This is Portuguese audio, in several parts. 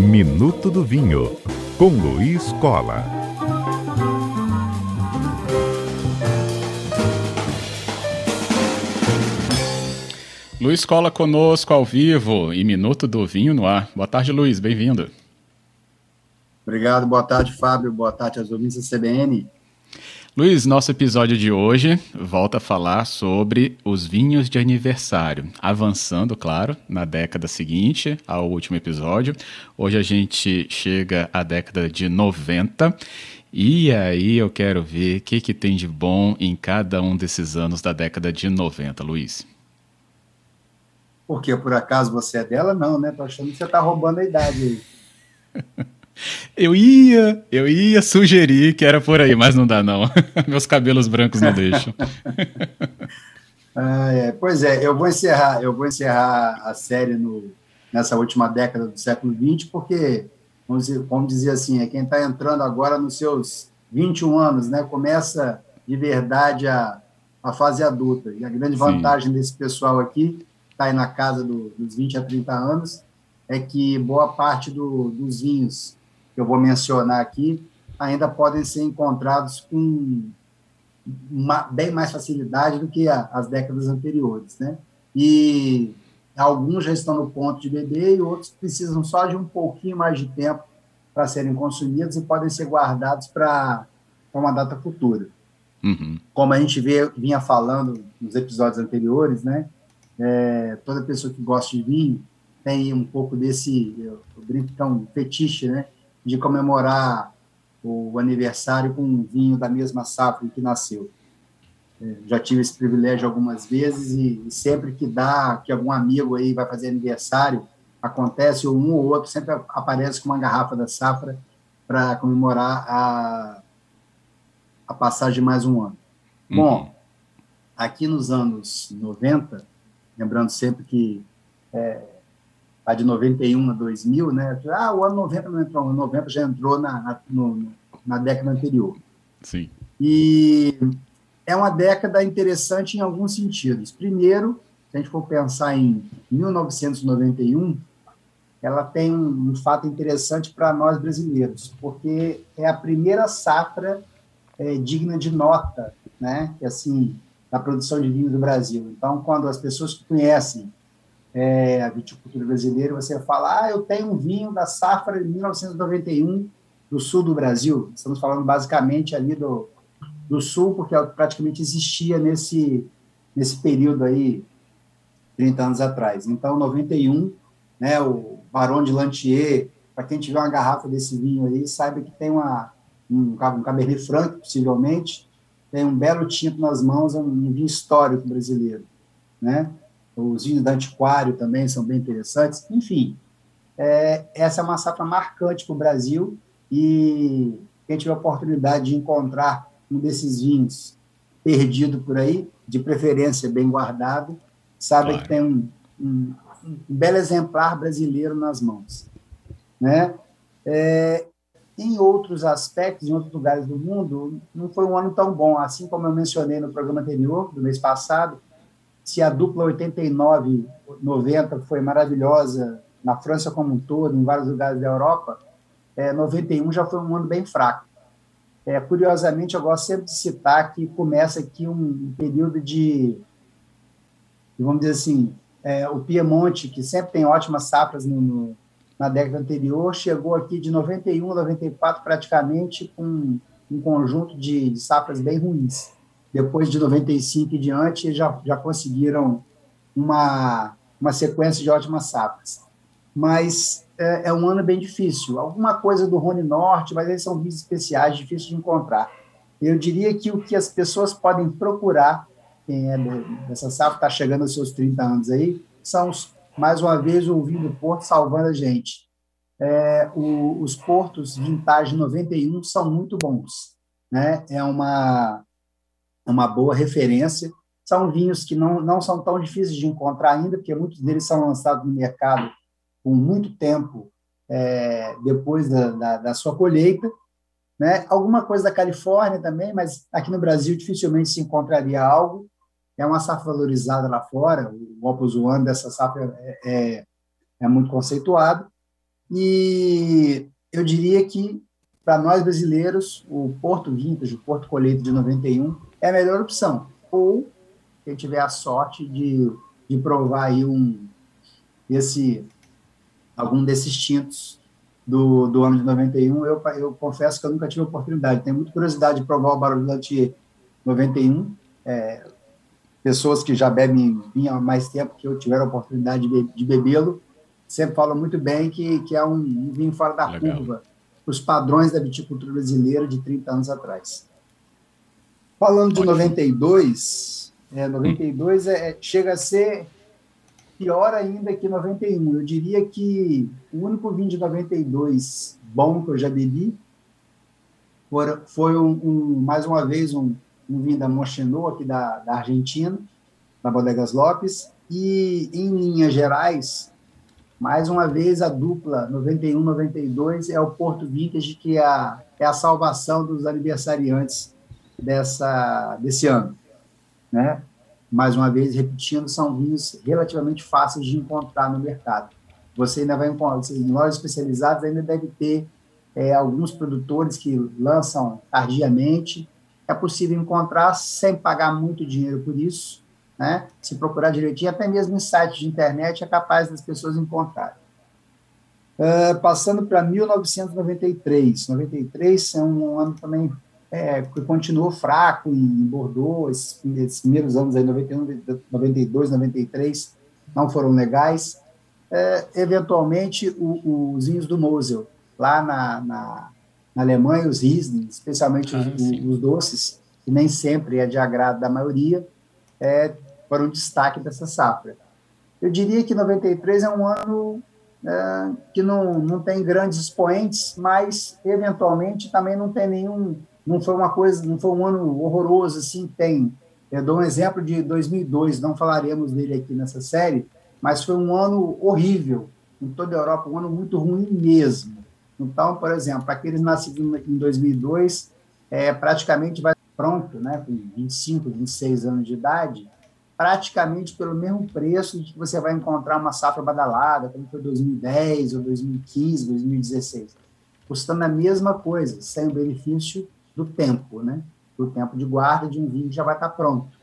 Minuto do Vinho, com Luiz Cola. Luiz Cola conosco ao vivo e Minuto do Vinho no ar. Boa tarde, Luiz, bem-vindo. Obrigado, boa tarde, Fábio, boa tarde aos ouvintes da CBN. Luiz, nosso episódio de hoje volta a falar sobre os vinhos de aniversário, avançando, claro, na década seguinte ao último episódio. Hoje a gente chega à década de 90 e aí eu quero ver o que, que tem de bom em cada um desses anos da década de 90, Luiz. Porque por acaso você é dela? Não, né? Tô achando que você tá roubando a idade aí. Eu ia, eu ia sugerir que era por aí, mas não dá não. Meus cabelos brancos não deixam. ah, é. Pois é, eu vou encerrar, eu vou encerrar a série no, nessa última década do século XX, porque, vamos dizer, como dizer assim, é quem está entrando agora nos seus 21 anos, né? Começa de verdade a, a fase adulta. E a grande vantagem Sim. desse pessoal aqui, está aí na casa do, dos 20 a 30 anos, é que boa parte do, dos vinhos que eu vou mencionar aqui, ainda podem ser encontrados com uma, bem mais facilidade do que a, as décadas anteriores, né? E alguns já estão no ponto de beber e outros precisam só de um pouquinho mais de tempo para serem consumidos e podem ser guardados para uma data futura. Uhum. Como a gente vê, vinha falando nos episódios anteriores, né? É, toda pessoa que gosta de vinho tem um pouco desse, eu, eu brinco que é um fetiche, né? De comemorar o aniversário com um vinho da mesma safra em que nasceu. É, já tive esse privilégio algumas vezes e, e, sempre que dá, que algum amigo aí vai fazer aniversário, acontece, ou um ou outro sempre aparece com uma garrafa da safra para comemorar a, a passagem de mais um ano. Uhum. Bom, aqui nos anos 90, lembrando sempre que é, lá de 91 a 2000, né? Ah, o ano 90 não entrou, o ano 90 já entrou na, na, no, na década anterior. Sim. E é uma década interessante em alguns sentidos. Primeiro, se a gente for pensar em 1991, ela tem um, um fato interessante para nós brasileiros, porque é a primeira safra é, digna de nota, né? Que assim, da produção de vinho do Brasil. Então, quando as pessoas que conhecem é, a viticultura brasileira, você fala, ah, eu tenho um vinho da safra de 1991 do sul do Brasil. Estamos falando basicamente ali do, do sul, porque é praticamente existia nesse, nesse período aí, 30 anos atrás. Então, 91, né, o Barão de Lantier, para quem tiver uma garrafa desse vinho aí, saiba que tem uma, um, um Cabernet Franc, possivelmente, tem um belo tinto nas mãos, é um vinho histórico brasileiro, né? Os vinhos da Antiquário também são bem interessantes. Enfim, é, essa é uma safra marcante para o Brasil e quem tiver a oportunidade de encontrar um desses vinhos perdido por aí, de preferência bem guardado, sabe claro. que tem um, um, um, belo exemplar brasileiro nas mãos. Né? É, em outros aspectos, em outros lugares do mundo, não foi um ano tão bom. Assim como eu mencionei no programa anterior, do mês passado, se a dupla 89-90 foi maravilhosa na França como um todo, em vários lugares da Europa, é, 91 já foi um ano bem fraco. É, curiosamente, eu gosto sempre de citar que começa aqui um, um período de, vamos dizer assim, é, o Piemonte, que sempre tem ótimas safras no, no, na década anterior, chegou aqui de 91 a 94 praticamente com um conjunto de, de safras bem ruins depois de 95 e diante, já, já conseguiram uma, uma sequência de ótimas safras. Mas é, é, um ano bem difícil. Alguma coisa do Rony Norte, mas eles são vídeos especiais, difíceis de encontrar. Eu diria que o que as pessoas podem procurar, quem é dessa safra, está chegando aos seus 30 anos aí, são, mais uma vez, o vinho do Porto salvando a gente. É, o, os portos vintage 91 são muito bons. Né? É uma uma boa referência. São vinhos que não, não são tão difíceis de encontrar ainda, porque muitos deles são lançados no mercado com muito tempo é, depois da, da, da, sua colheita. Né? Alguma coisa da Califórnia também, mas aqui no Brasil dificilmente se encontraria algo. É uma safra valorizada lá fora, o Opus One dessa safra é, é, é muito conceituado. E eu diria que, para nós brasileiros, o Porto Vintage, o Porto Colheita de 91, é a melhor opção. Ou quem tiver a sorte de, de provar aí um, esse, algum desses tintos do, do ano de 91, eu, eu confesso que eu nunca tive oportunidade. Tenho muita curiosidade de provar o Barulho Lantier 91. É, pessoas que já bebem vinho há mais tempo que eu tiveram a oportunidade de, de bebê-lo, sempre falam muito bem que, que é um, um vinho fora da Legal. curva para os padrões da viticultura brasileira de 30 anos atrás. Falando de 92, é, 92 é, é, chega a ser pior ainda que 91. Eu diria que o único vinho de 92 bom que eu já bebi foi, foi um, um, mais uma vez um, um vinho da Moschenot, aqui da, da Argentina, da Bodegas Lopes, e em linhas gerais, mais uma vez a dupla 91-92 é o Porto Vintage, que é a, é a salvação dos aniversariantes dessa, desse ano. Né? Mais uma vez, repetindo, são vinhos relativamente fáceis de encontrar no mercado. Você ainda vai encontrar, em lojas especializadas ainda deve ter é, alguns produtores que lançam tardiamente, é possível encontrar sem pagar muito dinheiro por isso, né? Se procurar direitinho, até mesmo em sites de internet é capaz das pessoas encontrarem. Uh, passando para 1993. 93 é um ano também é, que continuou fraco em Bordeaux, esses, esses, primeiros anos aí, 91, 92, 93, não foram legais. É, eventualmente, o, os vinhos do Mosel, lá na, na na Alemanha, os Riesling, especialmente ah, os, os, doces, que nem sempre é de agrado da maioria, é, foram um destaque dessa safra. Eu diria que 93 é um ano é, que não, não tem grandes expoentes, mas eventualmente também não tem nenhum, não foi uma coisa, não foi um ano horroroso assim. Tem, eu dou um exemplo de 2002, não falaremos dele aqui nessa série, mas foi um ano horrível em toda a Europa, um ano muito ruim mesmo. Então, por exemplo, aqueles nascidos em 2002, é, praticamente vai pronto, né, com 25, 26 anos de idade, praticamente pelo mesmo preço que você vai encontrar uma safra badalada, como foi 2010 ou 2015, 2016, custando a mesma coisa, sem o benefício do tempo, né, do tempo de guarda de um vinho que já vai estar pronto.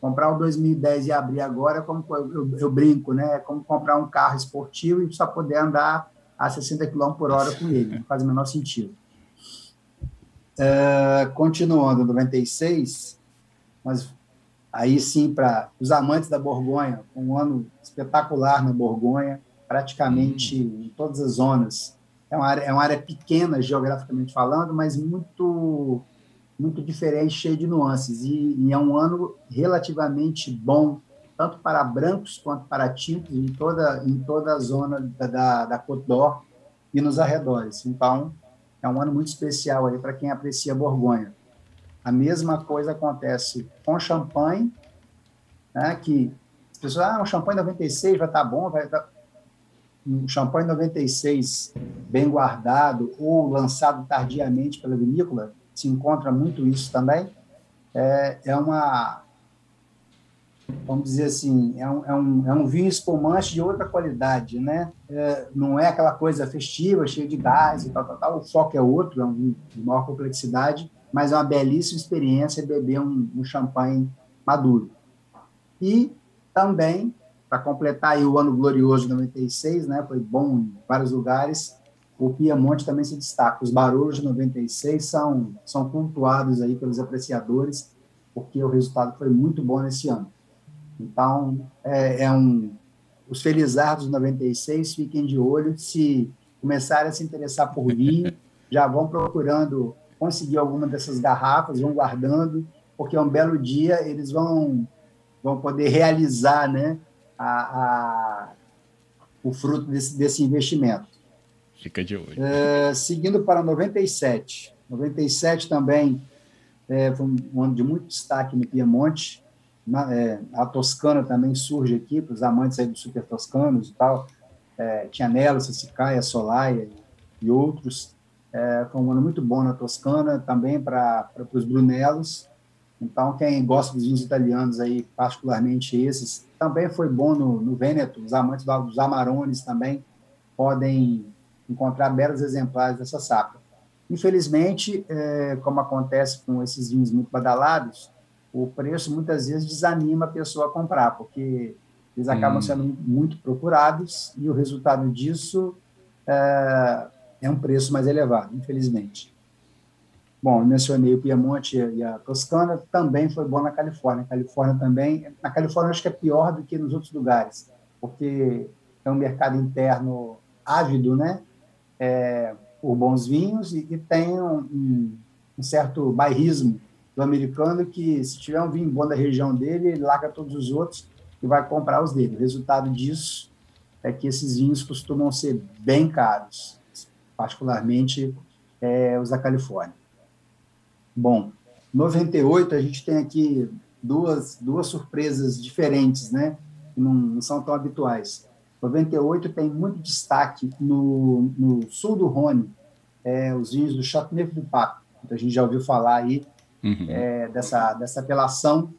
Comprar o 2010 e abrir agora, como eu, eu, eu brinco, né, é como comprar um carro esportivo e só poder andar a 60 km por hora com ele, não faz o menor sentido. Uh, continuando, 96, mas aí sim para os amantes da Borgonha, um ano espetacular na Borgonha, praticamente hum. em todas as zonas. É uma, área, é uma área pequena geograficamente falando, mas muito muito diferente, cheio de nuances. E, e é um ano relativamente bom tanto para brancos quanto para tintos em toda, em toda a zona da, da, da Côte d'Or e nos arredores. Então, é um ano muito especial aí para quem aprecia Borgonha. A mesma coisa acontece com champanhe, né, que as pessoas, ah, o champanhe 96 vai estar tá bom, vai. Tá... Um champanhe 96 bem guardado ou lançado tardiamente pela vinícola, se encontra muito isso também, é, é uma vamos dizer assim, é um, é um, é um vinho espumante de outra qualidade, né? É, não é aquela coisa festiva, cheia de gás e tal, tal, tal. O foco é outro, é um vinho de maior complexidade, mas é uma belíssima experiência beber um, um champanhe maduro. E também, para completar o ano glorioso de 96, né? Foi bom em vários lugares. O Piemonte também se destaca. Os barulhos de 96 são, são cultuados aí pelos apreciadores, porque o resultado foi muito bom nesse ano. Então, é, é um, os Felizardos 96, fiquem de olho, se começarem a se interessar por vinho, já vão procurando conseguir alguma dessas garrafas, vão guardando, porque um belo dia eles vão, vão poder realizar né, a, a o fruto desse, desse investimento. Fica de olho. É, seguindo para 97. 97 também é, foi um ano de muito destaque no Piemonte. Na, é, a Toscana também surge aqui, para os amantes aí dos super toscanos e tal. É, tinha Sassicaia, Solaia e outros. É, foi um ano muito bom na Toscana, também para os Brunelos. Então, quem gosta dos vinhos italianos aí, particularmente esses, também foi bom no, no Vêneto. Os amantes dos Amarones também podem encontrar belos exemplares dessa safra. Infelizmente, é, como acontece com esses vinhos muito badalados, o preço muitas vezes desanima a pessoa a comprar, porque eles acabam hum. sendo muito procurados e o resultado disso é, é um preço mais elevado, infelizmente. Bom, eu mencionei o Piemonte e a Toscana, também foi bom na Califórnia. Califórnia também, na Califórnia acho que é pior do que nos outros lugares, porque é um mercado interno ávido, né, é, por bons vinhos e, e tem um, um, um, certo bairrismo do americano que se tiver um vinho bom da região dele, ele larga todos os outros e vai comprar os dele. O resultado disso é que esses vinhos costumam ser bem caros, particularmente é, os da Califórnia. Bom, 98 a gente tem aqui duas, duas surpresas diferentes, né? Que não, não são tão habituais. 98 tem muito destaque no, no sul do Rhône, é, os vinhos do Châteauneuf du Pape. Então, a gente já ouviu falar aí uhum. é, dessa, dessa apelação,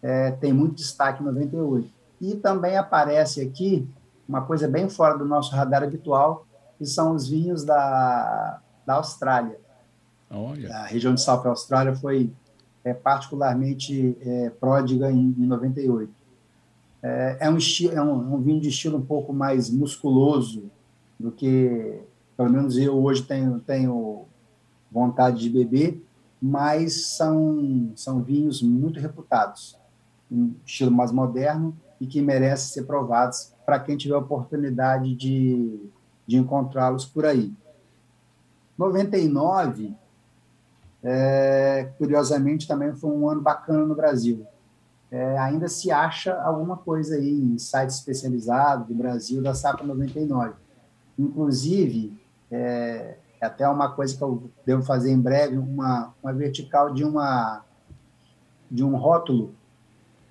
é, tem muito destaque em 98. E também aparece aqui uma coisa bem fora do nosso radar habitual, que são os vinhos da, da Austrália. Olha. A região de South Austrália foi é, particularmente é, pródiga em, em 98. É, é, um estilo, é um, um, vinho de estilo um pouco mais musculoso do que, pelo menos eu hoje tenho, tenho vontade de beber, mas são, são vinhos muito reputados, um estilo mais moderno e que merecem ser provados para quem tiver oportunidade de, de encontrá-los por aí. 99 é, curiosamente, também foi um ano bacana no Brasil. É, ainda se acha alguma coisa aí em sites especializados do Brasil da safra 99. Inclusive, é, é, até uma coisa que eu devo fazer em breve, uma, uma vertical de, uma, de um rótulo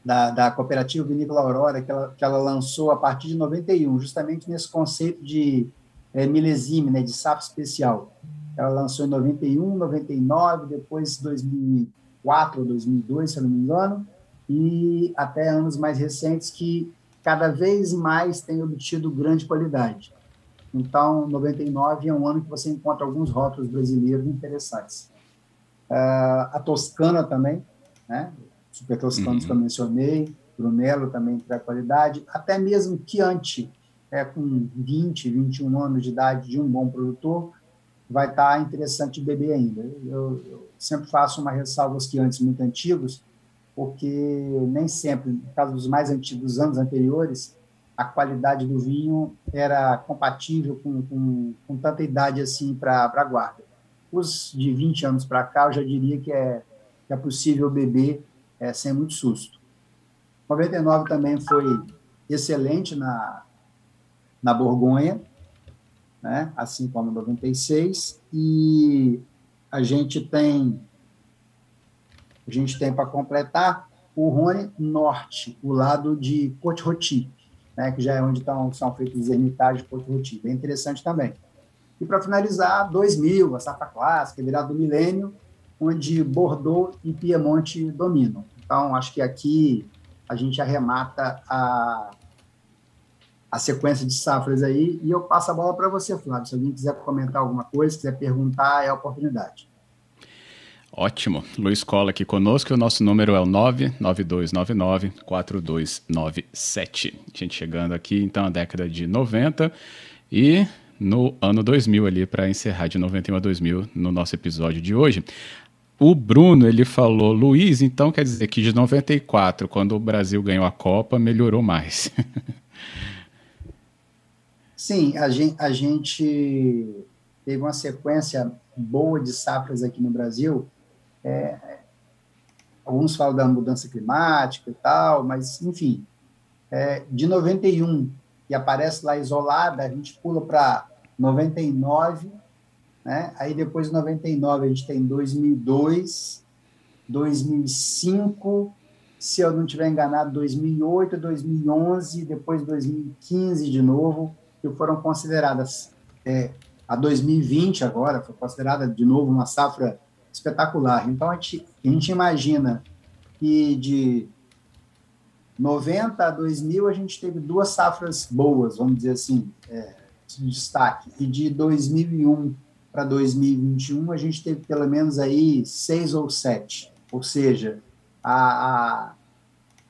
da, da cooperativa Vinícola Aurora, que ela, que ela lançou a partir de 91, justamente nesse conceito de é, milesime, né, de safra especial. Ela lançou em 91, 99, depois 2004 ou 2002, se eu não me engano, e até anos mais recentes que cada vez mais tem obtido grande qualidade. Então, 99 é um ano que você encontra alguns rótulos brasileiros interessantes. Uh, a Toscana também, né? Super Toscanos uhum. que eu mencionei, Brunello também para qualidade, até mesmo Chianti, é, com 20, 21 anos de idade de um bom produtor, vai estar tá interessante beber ainda. Eu, eu, sempre faço uma ressalva aos clientes muito antigos, porque nem sempre, no caso dos mais antigos, anos anteriores, a qualidade do vinho era compatível com, com, com tanta idade assim para a guarda. Os de 20 anos para cá, eu já diria que é, que é possível beber é, sem muito susto. 99 também foi excelente na, na Borgonha, né? assim como 96, e a gente tem a gente tem para completar o Rony Norte, o lado de Côte-Rôti, né, que já é onde estão, são feitos os ermitagens de Côte-Rôti, bem interessante também. E para finalizar, 2000, a safra clássica, virado do milênio, onde Bordeaux e Piemonte dominam. Então, acho que aqui a gente arremata a, a sequência de safras aí, e eu passo a bola para você, Flávio. Se alguém quiser comentar alguma coisa, quiser perguntar, é a oportunidade. Ótimo. Luiz Cola aqui conosco. O nosso número é o 99299-4297. A gente chegando aqui, então, na década de 90 e no ano 2000 ali, para encerrar de 91 a 2000 no nosso episódio de hoje. O Bruno, ele falou, Luiz, então quer dizer que de 94, quando o Brasil ganhou a Copa, melhorou mais. Sim, a gente, a gente teve uma sequência boa de safras aqui no Brasil. É, alguns falam da mudança climática e tal, mas, enfim, é, de 91, que aparece lá isolada, a gente pula para 99, né? aí depois de 99 a gente tem 2002, 2005, se eu não estiver enganado, 2008, 2011, depois 2015 de novo, que foram consideradas é, a 2020 agora, foi considerada de novo uma safra espetacular. Então, a gente, a gente imagina que de 90 a 2000 a gente teve duas safras boas, vamos dizer assim, é, de destaque. E de 2001 para 2021 a gente teve pelo menos aí seis ou sete. Ou seja, a, a,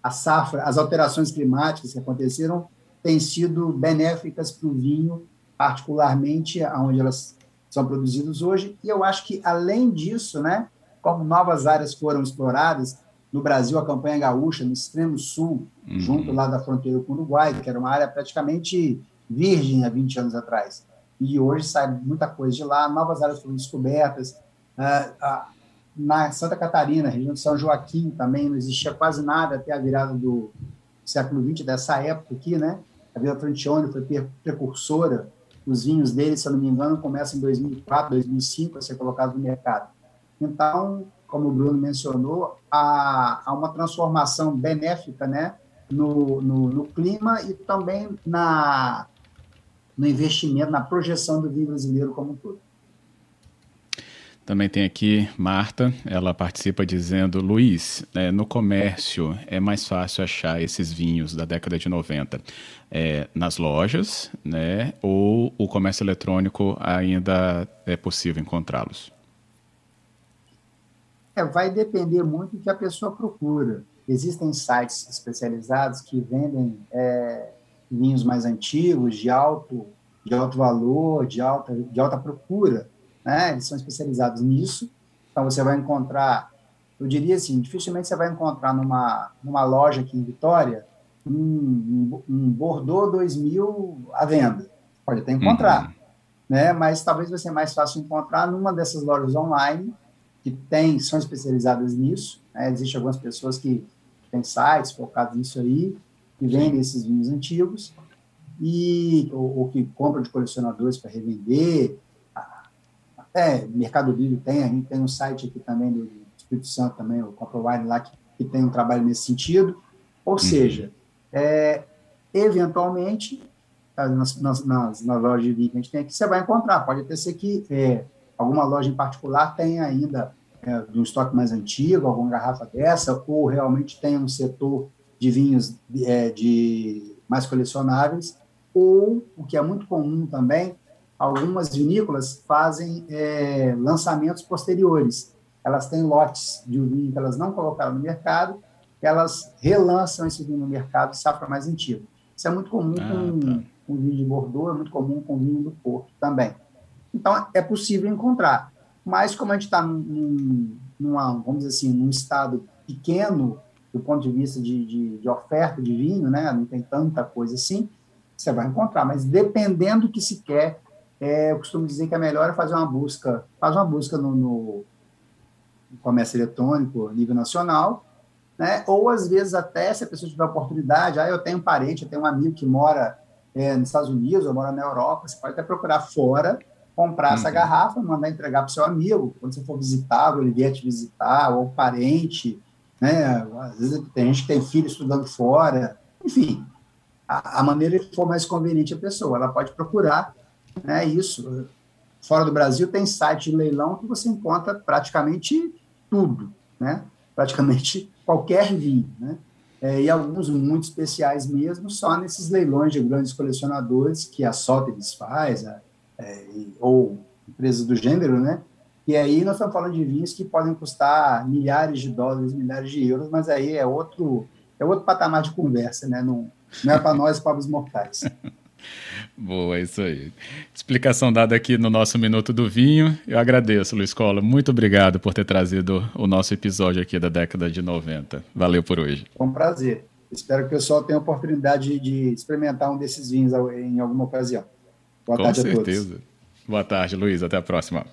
a safra, as alterações climáticas que aconteceram têm sido benéficas para o vinho, particularmente onde elas são produzidas hoje. E eu acho que, além disso, né, como novas áreas foram exploradas, no Brasil, a campanha gaúcha, no extremo sul, uhum. junto lá da fronteira com o Uruguai, que era uma área praticamente virgem há 20 anos atrás. E hoje sai muita coisa de lá, novas áreas foram descobertas. Uh, na Santa Catarina, região de São Joaquim, também não existia quase nada até a virada do século XX, dessa época aqui, né? A Vila Francione foi precursora. Os vinhos dele, se eu não me engano, começam em 2004, 2005 a ser colocados no mercado. Então, como o Bruno mencionou, há, há uma transformação benéfica né, no, no, no, clima e também na, no investimento, na projeção do vinho brasileiro como um todo. Também tem aqui Marta, ela participa dizendo: Luiz, é, no comércio é mais fácil achar esses vinhos da década de 90 é, nas lojas, né? Ou o comércio eletrônico ainda é possível encontrá-los? É, vai depender muito do que a pessoa procura. Existem sites especializados que vendem é, vinhos mais antigos, de alto, de alto valor, de alta, de alta procura. Né? Eles são especializados nisso. Então, você vai encontrar, eu diria assim, dificilmente você vai encontrar numa, numa loja aqui em Vitória um, um Bordeaux 2000 à venda. Pode até encontrar, uhum. né? mas talvez vai ser mais fácil encontrar numa dessas lojas online que tem, são especializadas nisso. Né? Existem algumas pessoas que têm sites focados nisso aí, que vendem esses vinhos antigos, e, ou, ou que compram de colecionadores para revender. Até Mercado Livre tem, a gente tem um site aqui também do Espírito Santo, também, o Comprovine lá, que, que tem um trabalho nesse sentido. Ou uhum. seja, é, eventualmente, nas, nas, nas, nas lojas de vinho que a gente tem aqui, você vai encontrar. Pode até ser que é, alguma loja em particular tenha ainda é, um estoque mais antigo, alguma garrafa dessa, ou realmente tem um setor de vinhos é, de mais colecionáveis, ou, o que é muito comum também, algumas vinícolas fazem é, lançamentos posteriores. Elas têm lotes de vinho que elas não colocaram no mercado, elas relançam esse vinho no mercado safra mais antiga. Isso é muito comum ah, com, tá. com vinho de Bordeaux, é muito comum com vinho do Porto também. Então, é possível encontrar. Mas, como a gente está num, numa, vamos dizer assim, num estado pequeno do ponto de vista de, de, de, oferta de vinho, né? não tem tanta coisa assim, você vai encontrar. Mas dependendo do que se quer, é, eu costumo dizer que é melhor fazer uma busca, faz uma busca no, no comércio eletrônico a nível nacional, né? ou às vezes até, se a pessoa tiver oportunidade, ah, eu tenho um parente, eu tenho um amigo que mora é, nos Estados Unidos, ou mora na Europa, você pode até procurar fora, comprar uhum. essa garrafa, mandar entregar para o seu amigo, quando você for visitar, ele vier te visitar, ou parente, né? Às vezes tem gente que tem filho estudando fora, enfim, a, a maneira que for mais conveniente a pessoa, ela pode procurar, né? Isso. Fora do Brasil tem site de leilão que você encontra praticamente tudo, né? Praticamente qualquer vinho, né? É, e alguns muito especiais mesmo, só nesses leilões de grandes colecionadores que a Sotheby's faz, a é, ou empresas do gênero, né? E aí nós estamos falando de vinhos que podem custar milhares de dólares, milhares de euros, mas aí é outro, é outro patamar de conversa, né? Não, não é para nós, pobres mortais. Boa, é isso aí. Explicação dada aqui no nosso Minuto do Vinho. Eu agradeço, Luiz Cola. Muito obrigado por ter trazido o nosso episódio aqui da década de 90. Valeu por hoje. Foi um prazer. Espero que o pessoal tenha a oportunidade de experimentar um desses vinhos em alguma ocasião. Boa Com tarde certeza. a todos. Boa tarde, Luiz. Até a próxima.